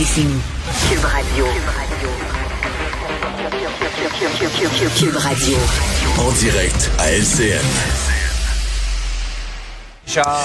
décennies. Cube Radio. Cube Radio. En direct à LCN.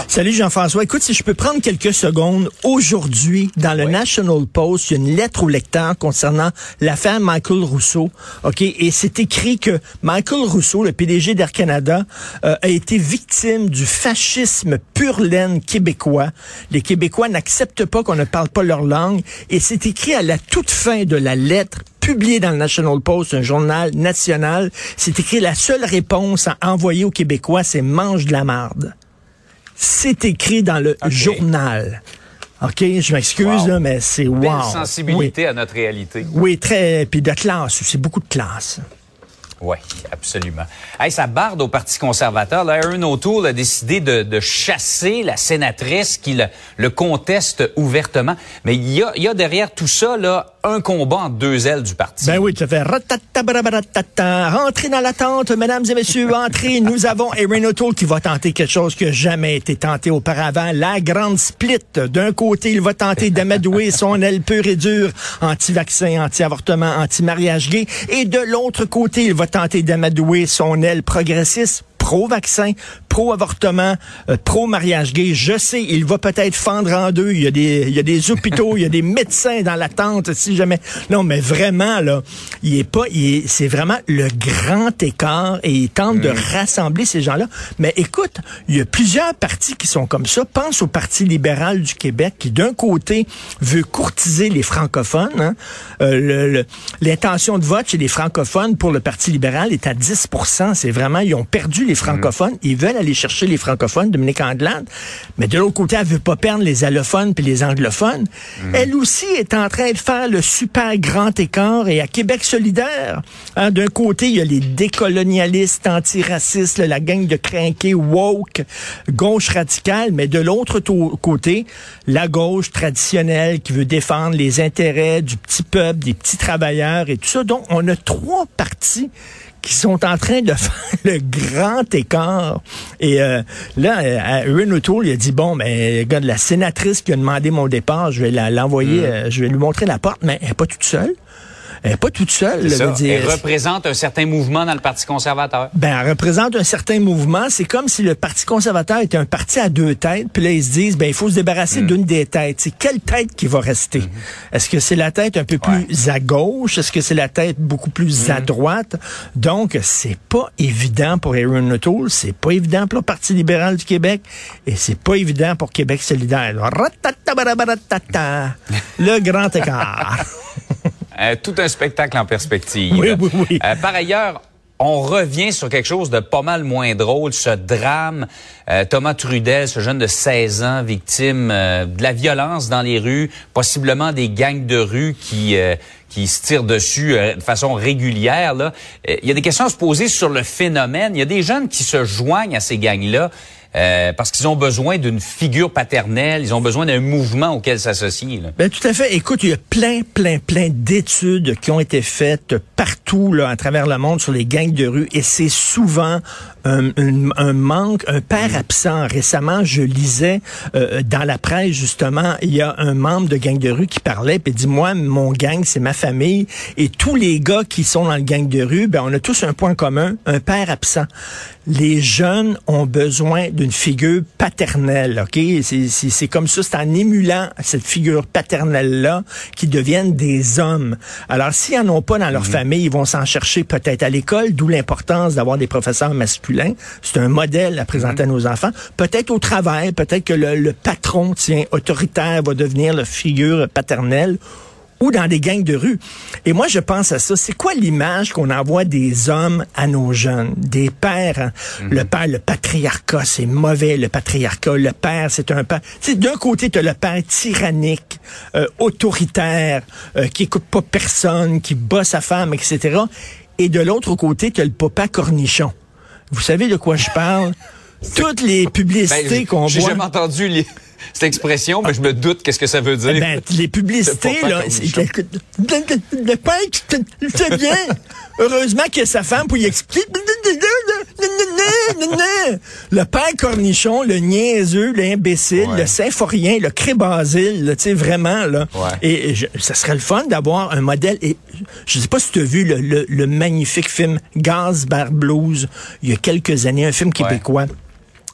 Salut Jean-François. Écoute, si je peux prendre quelques secondes, aujourd'hui, dans le National Post, il y a une lettre au lecteur concernant l'affaire Michael Rousseau. OK? Et c'est écrit que Michael Rousseau, le PDG d'Air Canada, euh, a été victime du fascisme pur laine québécois. Les Québécois n'acceptent pas qu'on ne parle pas leur langue. Et c'est écrit à la toute fin de la lettre publié dans le National Post, un journal national. C'est écrit la seule réponse à envoyer aux Québécois, c'est mange de la marde. C'est écrit dans le journal. OK, je m'excuse, là, mais c'est wow. Belle sensibilité à notre réalité. Oui, très. Puis de classe, c'est beaucoup de classe. Oui, absolument. Hey, ça barde au Parti conservateur. Là, Aaron O'Toole a décidé de, de, chasser la sénatrice qui le, le conteste ouvertement. Mais il y a, y a, derrière tout ça là, un combat entre deux ailes du parti. Ben oui, tu fais Rentrez dans la tente, mesdames et messieurs, entrez. Nous avons Aaron O'Toole qui va tenter quelque chose qui n'a jamais été tenté auparavant. La grande split. D'un côté, il va tenter d'amadouer son aile pure et dure, anti-vaccin, anti-avortement, anti-mariage gay. Et de l'autre côté, il va tenter d'amadouer son aile progressiste pro-vaccin, pro-avortement, euh, pro-mariage gay. Je sais, il va peut-être fendre en deux. Il y a des, il y a des hôpitaux, il y a des médecins dans l'attente, si jamais. Non, mais vraiment, là, il est pas, il c'est vraiment le grand écart et il tente de rassembler ces gens-là. Mais écoute, il y a plusieurs partis qui sont comme ça. Pense au Parti libéral du Québec qui, d'un côté, veut courtiser les francophones. Hein. Euh, L'intention de vote chez les francophones pour le Parti libéral est à 10% C'est vraiment, ils ont perdu les francophones. Ils veulent aller chercher les francophones, Dominique Anglade. Mais de l'autre côté, elle veut pas perdre les allophones puis les anglophones. Elle aussi est en train de faire le super grand écart. Et à Québec solidaire, hein, d'un côté, il y a les décolonialistes, antiracistes, la gang de crinqués, woke, gauche radicale. Mais de l'autre côté, la gauche traditionnelle qui veut défendre les intérêts du petit peuple, des petits travailleurs et tout ça. Donc, on a trois partis qui sont en train de faire le grand écart. Et euh, là, Aaron O'Toole, il a dit, bon, mais regarde, la sénatrice qui a demandé mon départ, je vais l'envoyer, euh, je vais lui montrer la porte, mais elle n'est pas toute seule. Elle n'est pas toute seule. Ça. Dire. Elle représente un certain mouvement dans le Parti conservateur. Ben, elle représente un certain mouvement. C'est comme si le Parti conservateur était un parti à deux têtes. Puis là, ils se disent, ben, il faut se débarrasser Mm. d'une des têtes. C'est quelle tête qui va rester? Mm-hmm. Est-ce que c'est la tête un peu plus à gauche? Est-ce que c'est la tête beaucoup plus à Mm. droite? Donc, c'est pas évident pour Aaron O'Toole. C'est pas évident pour le Parti libéral du Québec. Et c'est pas évident pour Québec solidaire. Le grand écart. Euh, tout un spectacle en perspective. Oui, oui, oui. Euh, par ailleurs, on revient sur quelque chose de pas mal moins drôle, ce drame. Euh, Thomas Trudel, ce jeune de 16 ans, victime euh, de la violence dans les rues, possiblement des gangs de rue qui euh, qui se tirent dessus euh, de façon régulière. Là. Euh, Il y a des questions à se poser sur le phénomène. Il y a des jeunes qui se joignent à ces gangs-là. Euh, parce qu'ils ont besoin d'une figure paternelle, ils ont besoin d'un mouvement auquel s'associer. Ben, tout à fait. Écoute, il y a plein, plein, plein d'études qui ont été faites partout là, à travers le monde sur les gangs de rue et c'est souvent un, un- un manque, un père absent. Récemment, je lisais euh, dans la presse, justement, il y a un membre de gang de rue qui parlait puis dit, moi, mon gang, c'est ma famille et tous les gars qui sont dans le gang de rue, ben, on a tous un point commun, un père absent. Les jeunes ont besoin d'une figure paternelle, OK? C'est- comme ça, c'est en émulant cette figure paternelle-là qu'ils deviennent des hommes. Alors, s'ils n'en ont pas dans leur famille, ils vont s'en chercher peut-être à l'école, d'où l'importance d'avoir des professeurs masculins. C'est un modèle à présenter à nos enfants. Peut-être au travail, peut-être que le, le patron, tiens, autoritaire va devenir la figure paternelle ou dans des gangs de rue. Et moi, je pense à ça. C'est quoi l'image qu'on envoie des hommes à nos jeunes, des pères? hein? Le père, le patriarcat, c'est mauvais, le patriarcat. Le père, c'est un père. Tu sais, d'un côté, tu as le père tyrannique, euh, autoritaire, euh, qui écoute pas personne, qui bat sa femme, etc. Et de l'autre côté, tu as le papa cornichon. Vous savez de quoi je parle? Toutes les Ben, publicités qu'on J'ai voit. jamais entendu les- cette expression, mais je me doute qu'est-ce que ça veut dire. Ben, les publicités, là, le, père qui bien. Heureusement qu'il y a sa femme pour y expliquer. Le père cornichon, le niaiseux, l'imbécile, Ouais. le symphorien, le crébasile, tu sais, vraiment, là. Ouais. Et, et je- ça serait le fun d'avoir un modèle. Et je sais pas si tu as vu le, le- le magnifique film Gaz Bar Blues il y a quelques années, un film québécois.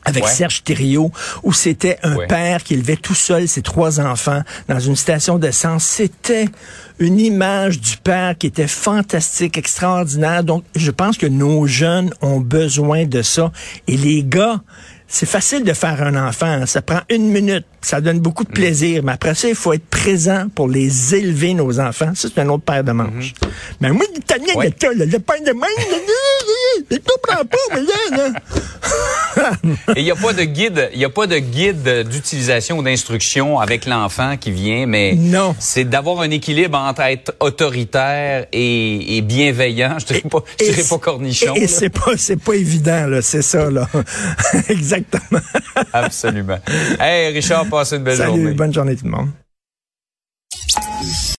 Avec Ouais. Serge Thériault, où c'était un Ouais. père qui élevait tout seul ses trois enfants dans une station d'essence. C'était une image du père qui était fantastique, extraordinaire. Donc, je pense que nos jeunes ont besoin de ça. Et les gars, c'est facile de faire un enfant. Ça prend une minute. Ça donne beaucoup de plaisir. Mais après ça, il faut être présent pour les élever, nos enfants. Ça, c'est un autre paire de manches. Mais moi, l'italien Ouais. le pain de main, là, je comprends pas, mais là, là. Et il n'y a pas de guide, il y a pas de guide d'utilisation ou d'instruction avec l'enfant qui vient, mais Non. c'est d'avoir un équilibre entre être autoritaire et, et bienveillant. Je dirais pas, je dirais pas cornichon. Et, c'est pas, c'est pas évident, là. C'est ça, là. Exactement. Absolument. Hey, Richard, passe une belle Salut, journée. bonne journée tout le monde.